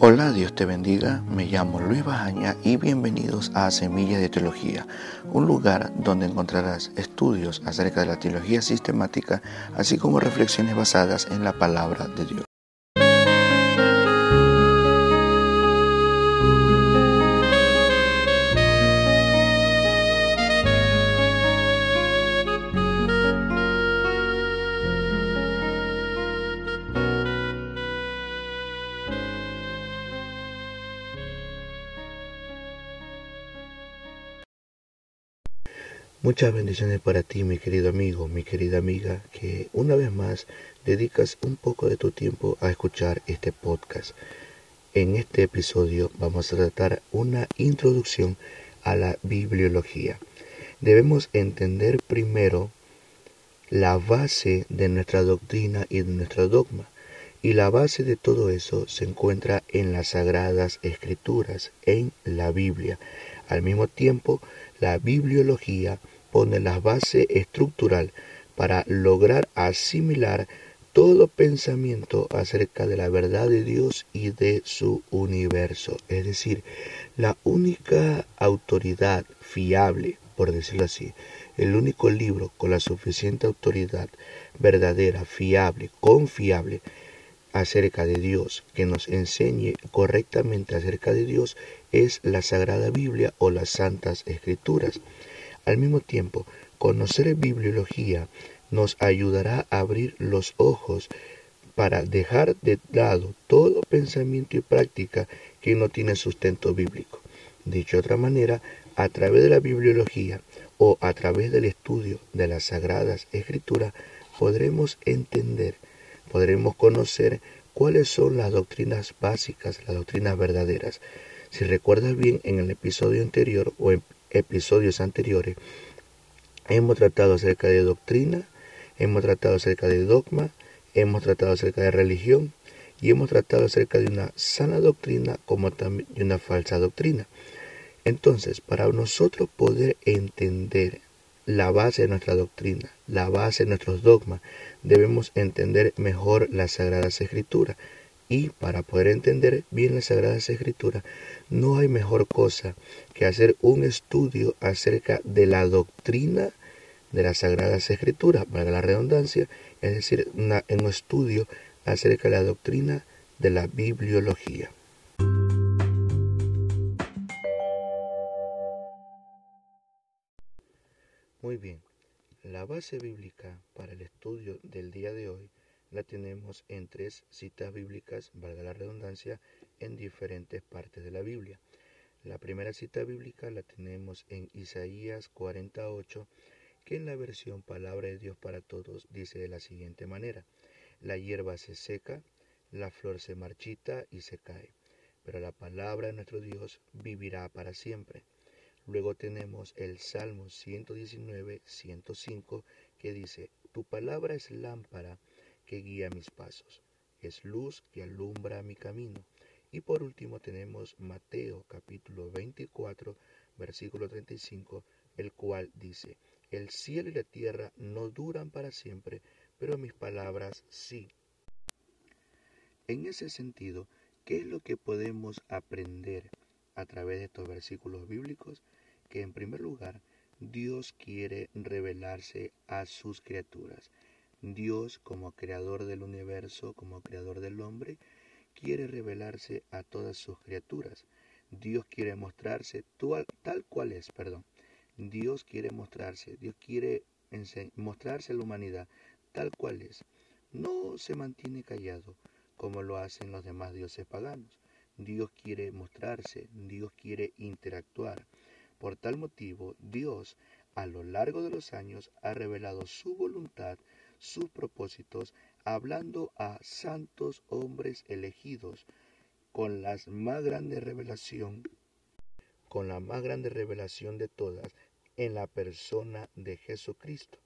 Hola, Dios te bendiga. Me llamo Luis Bajaña y bienvenidos a Semillas de Teología, un lugar donde encontrarás estudios acerca de la teología sistemática, así como reflexiones basadas en la palabra de Dios. Muchas bendiciones para ti, mi querido amigo, mi querida amiga, que una vez más dedicas un poco de tu tiempo a escuchar este podcast. En este episodio vamos a tratar una introducción a la bibliología. Debemos entender primero la base de nuestra doctrina y de nuestro dogma. Y la base de todo eso se encuentra en las sagradas escrituras, en la Biblia. Al mismo tiempo, la bibliología pone la base estructural para lograr asimilar todo pensamiento acerca de la verdad de Dios y de su universo. Es decir, la única autoridad fiable, por decirlo así, el único libro con la suficiente autoridad verdadera, fiable, confiable acerca de Dios, que nos enseñe correctamente acerca de Dios, es la Sagrada Biblia o las Santas Escrituras. Al mismo tiempo, conocer bibliología nos ayudará a abrir los ojos para dejar de lado todo pensamiento y práctica que no tiene sustento bíblico. Dicho de otra manera, a través de la bibliología o a través del estudio de las sagradas escrituras, podremos entender, podremos conocer cuáles son las doctrinas básicas, las doctrinas verdaderas, si recuerdas bien, en el episodio anterior o en episodios anteriores, hemos tratado acerca de doctrina, hemos tratado acerca de dogma, hemos tratado acerca de religión y hemos tratado acerca de una sana doctrina como también de una falsa doctrina. Entonces, para nosotros poder entender la base de nuestra doctrina, la base de nuestros dogmas, debemos entender mejor las Sagradas Escrituras. Y para poder entender bien las Sagradas Escrituras, no hay mejor cosa que hacer un estudio acerca de la doctrina de las Sagradas Escrituras, para la redundancia, es decir, en un estudio acerca de la doctrina de la bibliología. Muy bien, la base bíblica para el estudio del día de hoy la tenemos en tres citas bíblicas, valga la redundancia, en diferentes partes de la Biblia. La primera cita bíblica la tenemos en Isaías 48, que en la versión Palabra de Dios para Todos dice de la siguiente manera, la hierba se seca, la flor se marchita y se cae, pero la palabra de nuestro Dios vivirá para siempre. Luego tenemos el Salmo 119, 105, que dice, Tu palabra es lámpara que guía mis pasos, es luz que alumbra mi camino. Y por último tenemos Mateo capítulo 24, versículo 35, el cual dice, El cielo y la tierra no duran para siempre, pero mis palabras sí. En ese sentido, ¿qué es lo que podemos aprender a través de estos versículos bíblicos? Que en primer lugar, Dios quiere revelarse a sus criaturas. Dios como creador del universo, como creador del hombre, quiere revelarse a todas sus criaturas. Dios quiere mostrarse tal cual es, perdón. Dios quiere mostrarse, Dios quiere mostrarse a la humanidad tal cual es. No se mantiene callado como lo hacen los demás dioses paganos. Dios quiere mostrarse, Dios quiere interactuar. Por tal motivo, Dios a lo largo de los años ha revelado su voluntad sus propósitos, hablando a santos hombres elegidos con la más grande revelación, con la más grande revelación de todas en la persona de Jesucristo,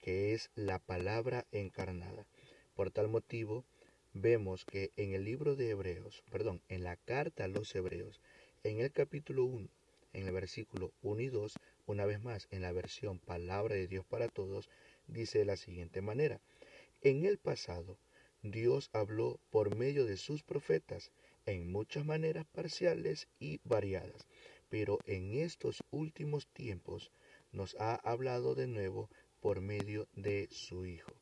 que es la palabra encarnada. Por tal motivo, vemos que en el libro de Hebreos, perdón, en la carta a los Hebreos, en el capítulo 1, en el versículo 1 y 2, una vez más en la versión Palabra de Dios para Todos, dice de la siguiente manera, en el pasado Dios habló por medio de sus profetas en muchas maneras parciales y variadas, pero en estos últimos tiempos nos ha hablado de nuevo por medio de su Hijo.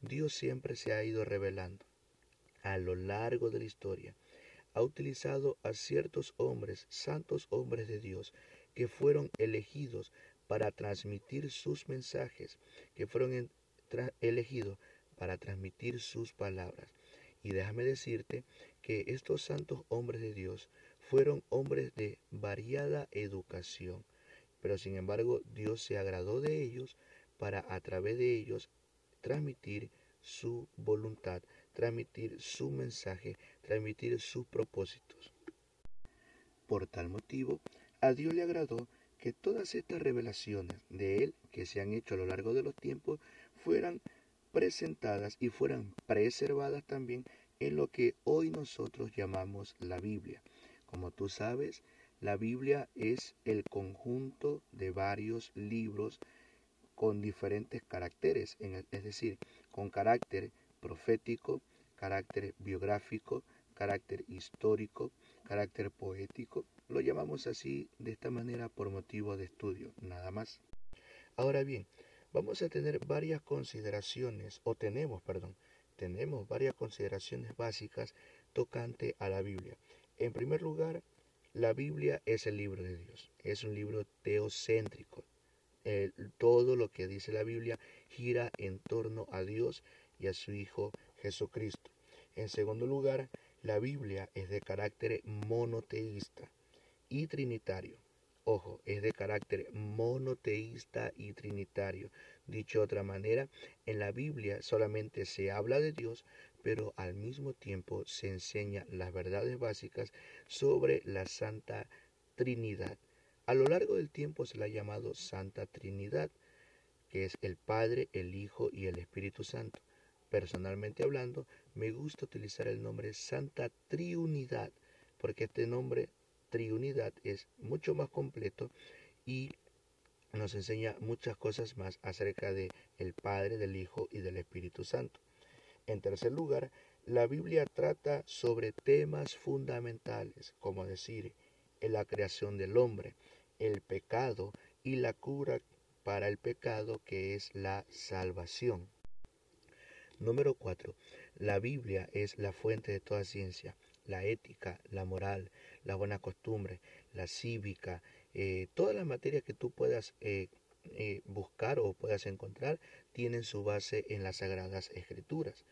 Dios siempre se ha ido revelando a lo largo de la historia. Ha utilizado a ciertos hombres, santos hombres de Dios, que fueron elegidos para transmitir sus mensajes, que fueron elegidos para transmitir sus palabras. Y déjame decirte que estos santos hombres de Dios fueron hombres de variada educación, pero sin embargo Dios se agradó de ellos para a través de ellos transmitir su voluntad, transmitir su mensaje, transmitir sus propósitos. Por tal motivo, a Dios le agradó que todas estas revelaciones de Él que se han hecho a lo largo de los tiempos fueran presentadas y fueran preservadas también en lo que hoy nosotros llamamos la Biblia. Como tú sabes, la Biblia es el conjunto de varios libros con diferentes caracteres, es decir, con carácter profético, carácter biográfico, carácter histórico, carácter poético. Lo llamamos así de esta manera por motivo de estudio, nada más. Ahora bien, vamos a tener varias consideraciones, o tenemos, perdón, tenemos varias consideraciones básicas tocante a la Biblia. En primer lugar, la Biblia es el libro de Dios, es un libro teocéntrico. todo lo que dice la Biblia gira en torno a Dios y a su Hijo Jesucristo. En segundo lugar, la Biblia es de carácter monoteísta y trinitario. Ojo, es de carácter monoteísta y trinitario. Dicho de otra manera, en la Biblia solamente se habla de Dios, pero al mismo tiempo se enseña las verdades básicas sobre la Santa Trinidad. A lo largo del tiempo se la ha llamado Santa Trinidad, que es el Padre, el Hijo y el Espíritu Santo. Personalmente hablando, me gusta utilizar el nombre Santa Triunidad, porque este nombre triunidad es mucho más completo y nos enseña muchas cosas más acerca de el Padre, del Hijo y del Espíritu Santo. En tercer lugar, la Biblia trata sobre temas fundamentales, como decir, la creación del hombre, el pecado y la cura para el pecado que es la salvación. Número 4. La Biblia es la fuente de toda ciencia la ética, la moral, la buena costumbre, la cívica, eh, todas las materias que tú puedas eh, eh, buscar o puedas encontrar tienen su base en las sagradas escrituras.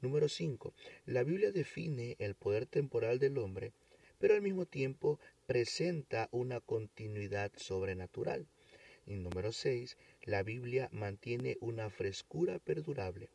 Número 5. La Biblia define el poder temporal del hombre, pero al mismo tiempo presenta una continuidad sobrenatural. Y número 6. La Biblia mantiene una frescura perdurable,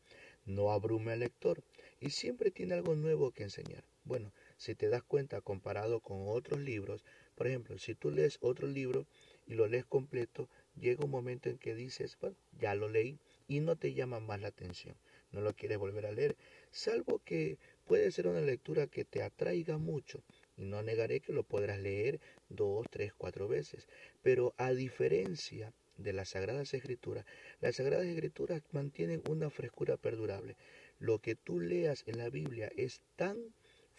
no abrume al lector y siempre tiene algo nuevo que enseñar. Bueno, si te das cuenta comparado con otros libros, por ejemplo, si tú lees otro libro y lo lees completo, llega un momento en que dices, bueno, ya lo leí y no te llama más la atención, no lo quieres volver a leer, salvo que puede ser una lectura que te atraiga mucho. Y no negaré que lo podrás leer dos, tres, cuatro veces. Pero a diferencia de las Sagradas Escrituras, las Sagradas Escrituras mantienen una frescura perdurable. Lo que tú leas en la Biblia es tan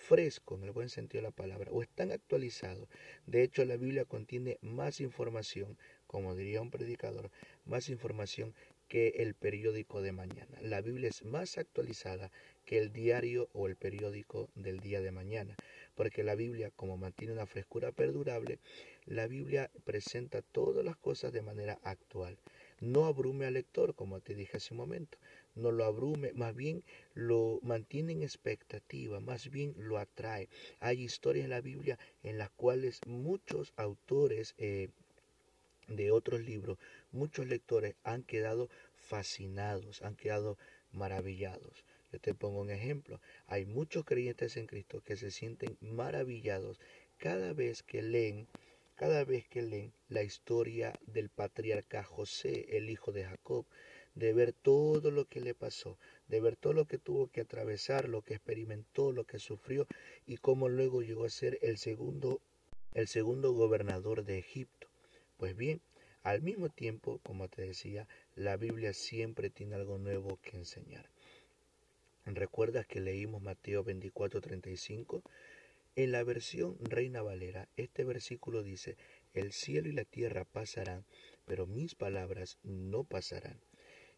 fresco en el buen sentido de la palabra o es tan actualizado. De hecho, la Biblia contiene más información, como diría un predicador, más información que el periódico de mañana. La Biblia es más actualizada que el diario o el periódico del día de mañana, porque la Biblia, como mantiene una frescura perdurable, la Biblia presenta todas las cosas de manera actual. No abrume al lector, como te dije hace un momento, no lo abrume, más bien lo mantiene en expectativa, más bien lo atrae. Hay historias en la Biblia en las cuales muchos autores eh, de otros libros, muchos lectores han quedado fascinados, han quedado maravillados. Yo te pongo un ejemplo. Hay muchos creyentes en Cristo que se sienten maravillados cada vez que leen, cada vez que leen la historia del patriarca José, el hijo de Jacob, de ver todo lo que le pasó, de ver todo lo que tuvo que atravesar, lo que experimentó, lo que sufrió y cómo luego llegó a ser el segundo el segundo gobernador de Egipto. Pues bien, al mismo tiempo, como te decía, la Biblia siempre tiene algo nuevo que enseñar. ¿Recuerdas que leímos Mateo 24:35? En la versión Reina Valera, este versículo dice, el cielo y la tierra pasarán, pero mis palabras no pasarán.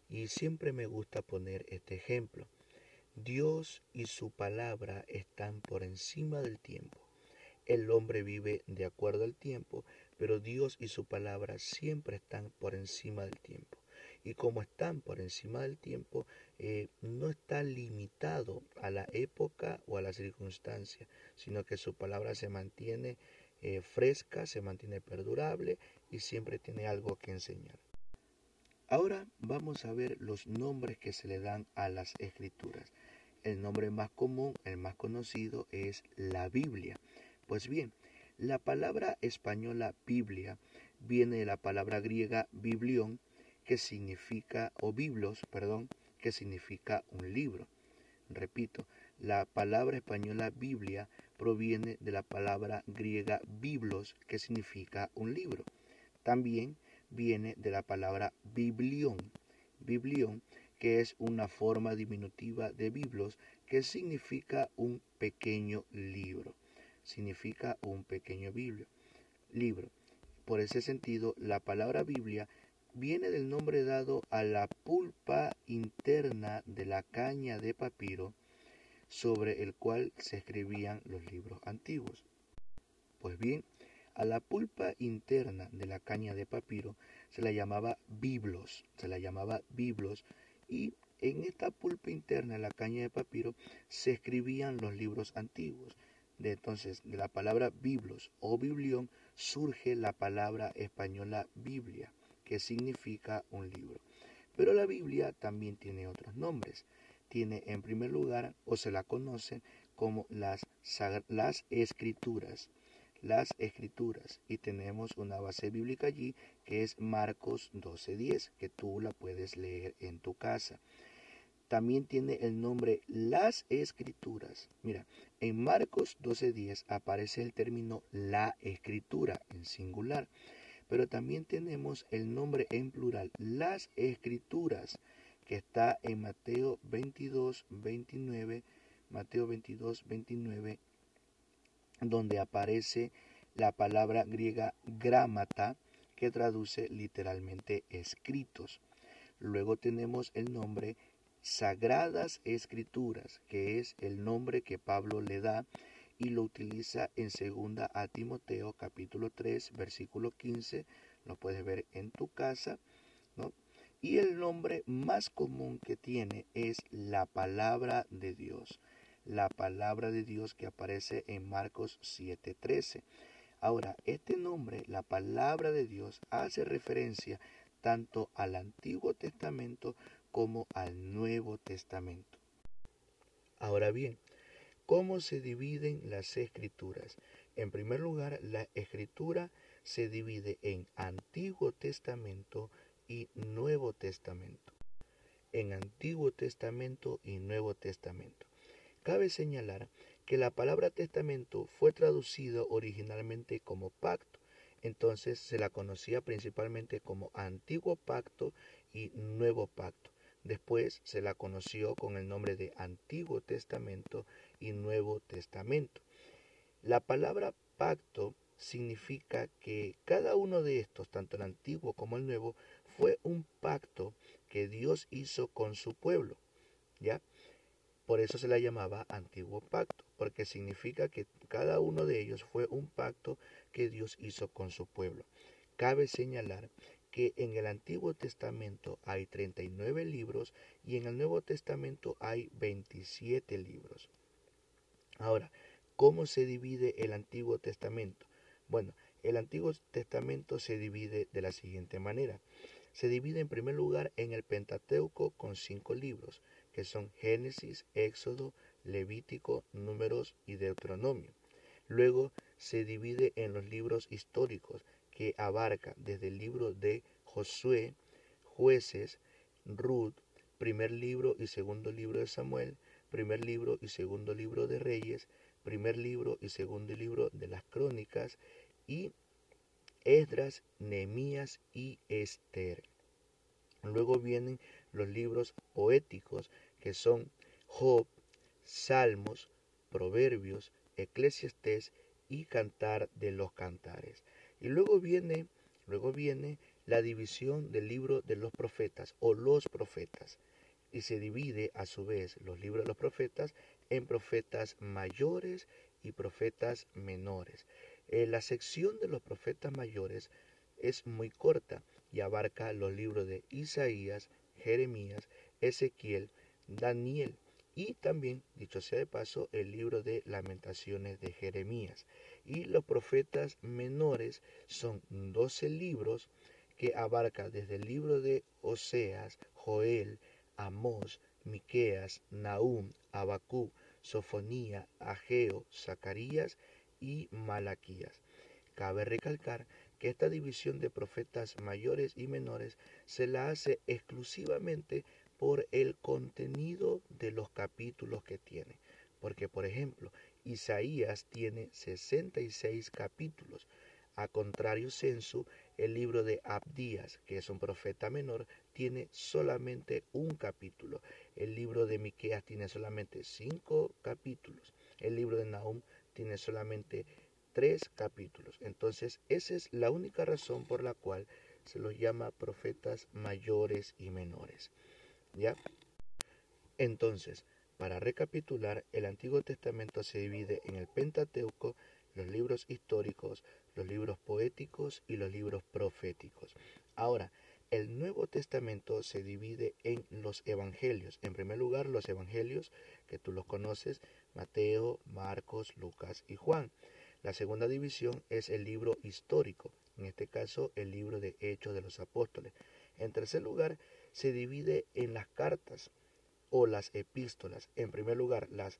Y siempre me gusta poner este ejemplo. Dios y su palabra están por encima del tiempo. El hombre vive de acuerdo al tiempo, pero Dios y su palabra siempre están por encima del tiempo. Y como están por encima del tiempo, eh, no está limitado a la época o a la circunstancia, sino que su palabra se mantiene eh, fresca, se mantiene perdurable y siempre tiene algo que enseñar. Ahora vamos a ver los nombres que se le dan a las escrituras. El nombre más común, el más conocido es la Biblia. Pues bien, la palabra española Biblia viene de la palabra griega biblión, que significa, o biblos, perdón, que significa un libro. Repito, la palabra española Biblia proviene de la palabra griega biblos, que significa un libro. También viene de la palabra biblión, biblión, que es una forma diminutiva de biblos, que significa un pequeño libro. Significa un pequeño biblio, libro. Por ese sentido, la palabra Biblia viene del nombre dado a la pulpa interna de la caña de papiro sobre el cual se escribían los libros antiguos. Pues bien, a la pulpa interna de la caña de papiro se la llamaba biblos, se la llamaba biblos y en esta pulpa interna de la caña de papiro se escribían los libros antiguos. De entonces, de la palabra biblos o biblión surge la palabra española Biblia, que significa un libro. Pero la Biblia también tiene otros nombres tiene en primer lugar o se la conoce como las, las escrituras. Las escrituras y tenemos una base bíblica allí que es Marcos 12.10 que tú la puedes leer en tu casa. También tiene el nombre las escrituras. Mira, en Marcos 12.10 aparece el término la escritura en singular, pero también tenemos el nombre en plural las escrituras que está en Mateo 22, 29, Mateo 22, 29, donde aparece la palabra griega gramata, que traduce literalmente escritos. Luego tenemos el nombre Sagradas Escrituras, que es el nombre que Pablo le da y lo utiliza en segunda a Timoteo capítulo 3 versículo 15, lo puedes ver en tu casa, ¿no? Y el nombre más común que tiene es la palabra de Dios. La palabra de Dios que aparece en Marcos 7:13. Ahora, este nombre, la palabra de Dios, hace referencia tanto al Antiguo Testamento como al Nuevo Testamento. Ahora bien, ¿cómo se dividen las escrituras? En primer lugar, la escritura se divide en Antiguo Testamento y Nuevo Testamento. En Antiguo Testamento y Nuevo Testamento. Cabe señalar que la palabra testamento fue traducida originalmente como pacto, entonces se la conocía principalmente como Antiguo Pacto y Nuevo Pacto. Después se la conoció con el nombre de Antiguo Testamento y Nuevo Testamento. La palabra pacto significa que cada uno de estos, tanto el antiguo como el nuevo, fue un pacto que Dios hizo con su pueblo. ¿Ya? Por eso se la llamaba antiguo pacto, porque significa que cada uno de ellos fue un pacto que Dios hizo con su pueblo. Cabe señalar que en el Antiguo Testamento hay 39 libros y en el Nuevo Testamento hay 27 libros. Ahora, ¿cómo se divide el Antiguo Testamento? Bueno, el Antiguo Testamento se divide de la siguiente manera. Se divide en primer lugar en el Pentateuco con cinco libros, que son Génesis, Éxodo, Levítico, Números y Deuteronomio. Luego se divide en los libros históricos, que abarca desde el libro de Josué, Jueces, Ruth, primer libro y segundo libro de Samuel, primer libro y segundo libro de Reyes, primer libro y segundo libro de las crónicas y Esdras, Nehemías y Esther. Luego vienen los libros poéticos que son Job, Salmos, Proverbios, Eclesiastés y Cantar de los Cantares. Y luego viene, luego viene la división del libro de los profetas o los profetas. Y se divide a su vez los libros de los profetas en profetas mayores y profetas menores. Eh, la sección de los profetas mayores es muy corta y abarca los libros de Isaías, Jeremías, Ezequiel, Daniel y también, dicho sea de paso, el libro de lamentaciones de Jeremías. Y los profetas menores son 12 libros que abarca desde el libro de Oseas, Joel, Amós, Miqueas, Nahum, Abacú, Sofonía, Ageo, Zacarías y Malaquías. Cabe recalcar que esta división de profetas mayores y menores se la hace exclusivamente por el contenido de los capítulos que tiene. Porque, por ejemplo, Isaías tiene 66 capítulos. A contrario censo, el libro de Abdías, que es un profeta menor, tiene solamente un capítulo. El libro de Miqueas tiene solamente cinco capítulos. El libro de Nahum tiene solamente tres capítulos. Entonces, esa es la única razón por la cual se los llama profetas mayores y menores. ¿Ya? Entonces, para recapitular, el Antiguo Testamento se divide en el Pentateuco, los libros históricos, los libros poéticos y los libros proféticos. Ahora, el Nuevo Testamento se divide en los evangelios. En primer lugar, los evangelios que tú los conoces, Mateo, Marcos, Lucas y Juan. La segunda división es el libro histórico, en este caso el libro de Hechos de los Apóstoles. En tercer lugar, se divide en las cartas o las epístolas. En primer lugar, las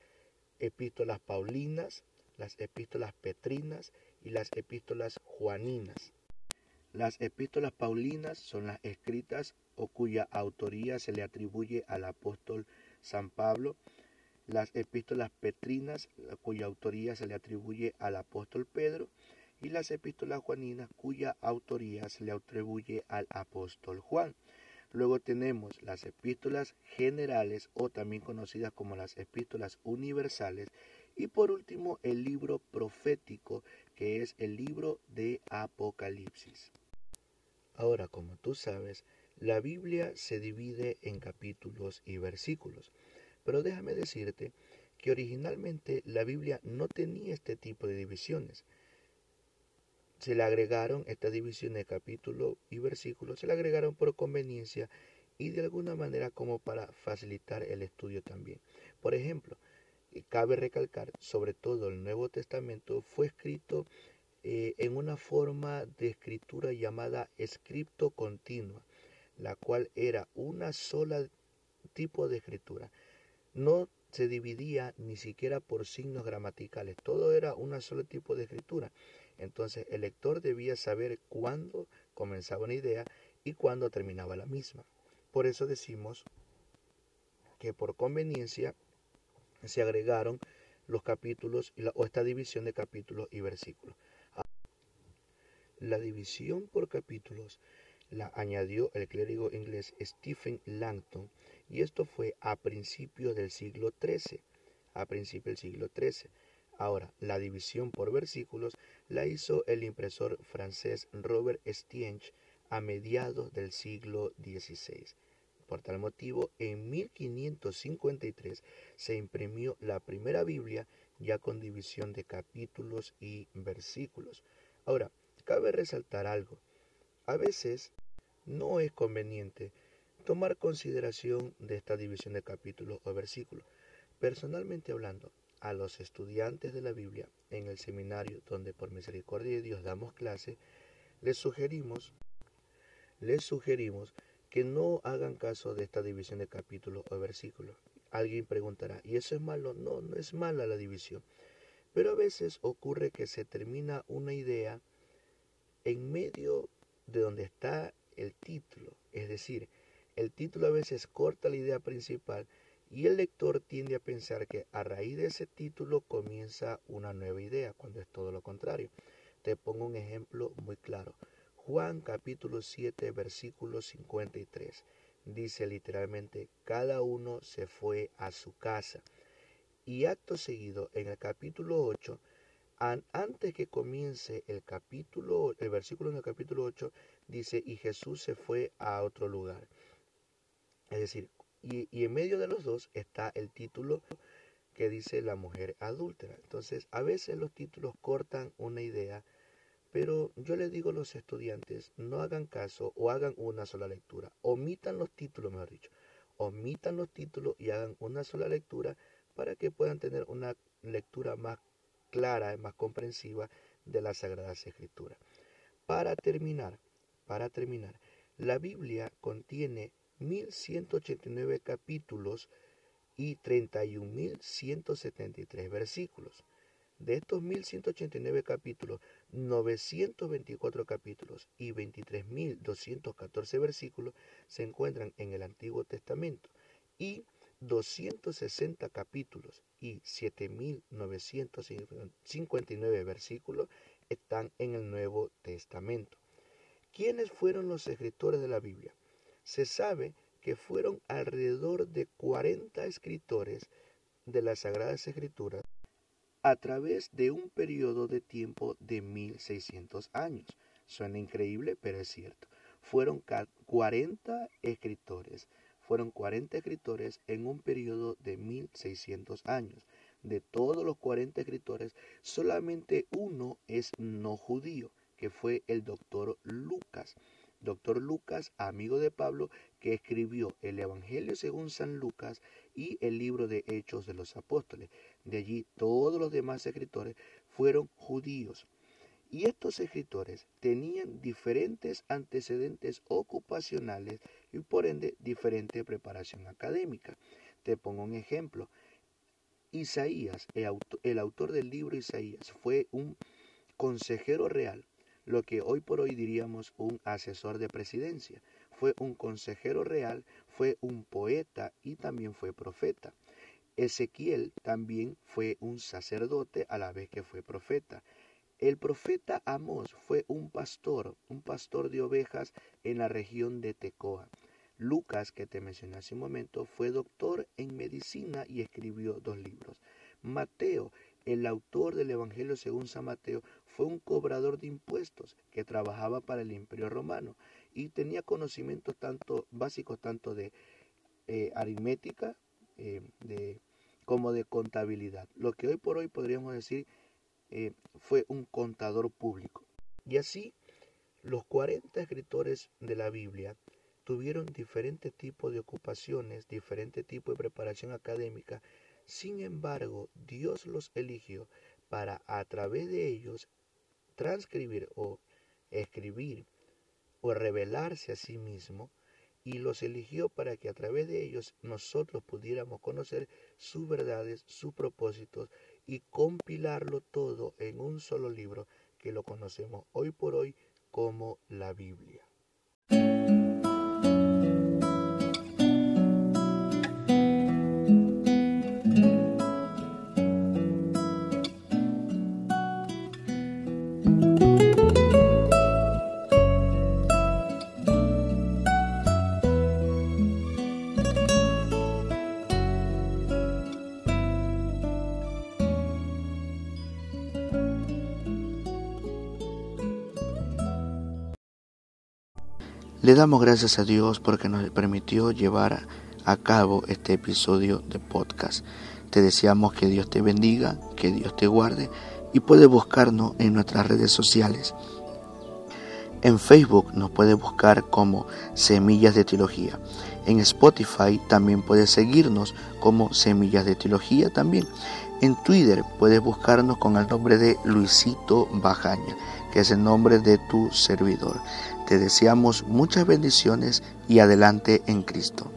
epístolas paulinas, las epístolas petrinas y las epístolas juaninas. Las epístolas paulinas son las escritas o cuya autoría se le atribuye al apóstol San Pablo. Las epístolas petrinas, cuya autoría se le atribuye al apóstol Pedro. Y las epístolas juaninas, cuya autoría se le atribuye al apóstol Juan. Luego tenemos las epístolas generales o también conocidas como las epístolas universales. Y por último el libro profético que es el libro de Apocalipsis. Ahora, como tú sabes, la Biblia se divide en capítulos y versículos. Pero déjame decirte que originalmente la Biblia no tenía este tipo de divisiones se le agregaron esta división de capítulo y versículos, se le agregaron por conveniencia y de alguna manera como para facilitar el estudio también. Por ejemplo, eh, cabe recalcar, sobre todo el Nuevo Testamento fue escrito eh, en una forma de escritura llamada escrito continua, la cual era una sola tipo de escritura. No se dividía ni siquiera por signos gramaticales, todo era un solo tipo de escritura. Entonces el lector debía saber cuándo comenzaba una idea y cuándo terminaba la misma. Por eso decimos que por conveniencia se agregaron los capítulos o esta división de capítulos y versículos. La división por capítulos la añadió el clérigo inglés Stephen Langton y esto fue a principios del siglo XIII. A principios del siglo XIII. Ahora, la división por versículos la hizo el impresor francés Robert Stienge a mediados del siglo XVI. Por tal motivo, en 1553 se imprimió la primera Biblia ya con división de capítulos y versículos. Ahora, cabe resaltar algo. A veces no es conveniente tomar consideración de esta división de capítulos o versículos. Personalmente hablando, a los estudiantes de la Biblia en el seminario donde por misericordia de Dios damos clase, les sugerimos, les sugerimos que no hagan caso de esta división de capítulos o versículos. Alguien preguntará, ¿y eso es malo? No, no es mala la división. Pero a veces ocurre que se termina una idea en medio de donde está el título. Es decir, el título a veces corta la idea principal y el lector tiende a pensar que a raíz de ese título comienza una nueva idea, cuando es todo lo contrario. Te pongo un ejemplo muy claro. Juan capítulo 7 versículo 53. dice literalmente, cada uno se fue a su casa. Y acto seguido, en el capítulo 8, antes que comience el capítulo, el versículo en el capítulo 8, dice, y Jesús se fue a otro lugar. Es decir, y, en medio de los dos está el título que dice la mujer adúltera. Entonces, a veces los títulos cortan una idea, pero yo les digo a los estudiantes, no hagan caso o hagan una sola lectura. Omitan los títulos, mejor dicho. Omitan los títulos y hagan una sola lectura para que puedan tener una lectura más clara y más comprensiva de las Sagradas Escrituras. Para terminar, para terminar, la Biblia contiene 1189 capítulos y 31.173 versículos. De estos 1.189 capítulos, 924 capítulos y 23.214 versículos se encuentran en el Antiguo Testamento y 260 capítulos y 7.959 versículos están en el Nuevo Testamento. ¿Quiénes fueron los escritores de la Biblia? Se sabe que fueron alrededor de 40 escritores de las Sagradas Escrituras a través de un periodo de tiempo de 1600 años. Suena increíble, pero es cierto. Fueron 40 escritores, fueron 40 escritores en un periodo de 1600 años. De todos los 40 escritores, solamente uno es no judío, que fue el doctor Lucas doctor Lucas, amigo de Pablo, que escribió el Evangelio según San Lucas y el libro de Hechos de los Apóstoles. De allí todos los demás escritores fueron judíos. Y estos escritores tenían diferentes antecedentes ocupacionales y por ende diferente preparación académica. Te pongo un ejemplo. Isaías, el autor, el autor del libro Isaías, fue un consejero real lo que hoy por hoy diríamos un asesor de presidencia. Fue un consejero real, fue un poeta y también fue profeta. Ezequiel también fue un sacerdote a la vez que fue profeta. El profeta Amós fue un pastor, un pastor de ovejas en la región de Tecoa. Lucas, que te mencioné hace un momento, fue doctor en medicina y escribió dos libros. Mateo el autor del Evangelio según San Mateo fue un cobrador de impuestos que trabajaba para el Imperio Romano y tenía conocimientos tanto básicos tanto de eh, aritmética eh, como de contabilidad. Lo que hoy por hoy podríamos decir eh, fue un contador público. Y así los 40 escritores de la Biblia tuvieron diferentes tipos de ocupaciones, diferentes tipos de preparación académica sin embargo, Dios los eligió para a través de ellos transcribir o escribir o revelarse a sí mismo y los eligió para que a través de ellos nosotros pudiéramos conocer sus verdades, sus propósitos y compilarlo todo en un solo libro que lo conocemos hoy por hoy como la Biblia. Le damos gracias a Dios porque nos permitió llevar a cabo este episodio de podcast. Te deseamos que Dios te bendiga, que Dios te guarde y puedes buscarnos en nuestras redes sociales. En Facebook nos puedes buscar como Semillas de Teología. En Spotify también puedes seguirnos como Semillas de Teología también. En Twitter puedes buscarnos con el nombre de Luisito Bajaña, que es el nombre de tu servidor. Te deseamos muchas bendiciones y adelante en Cristo.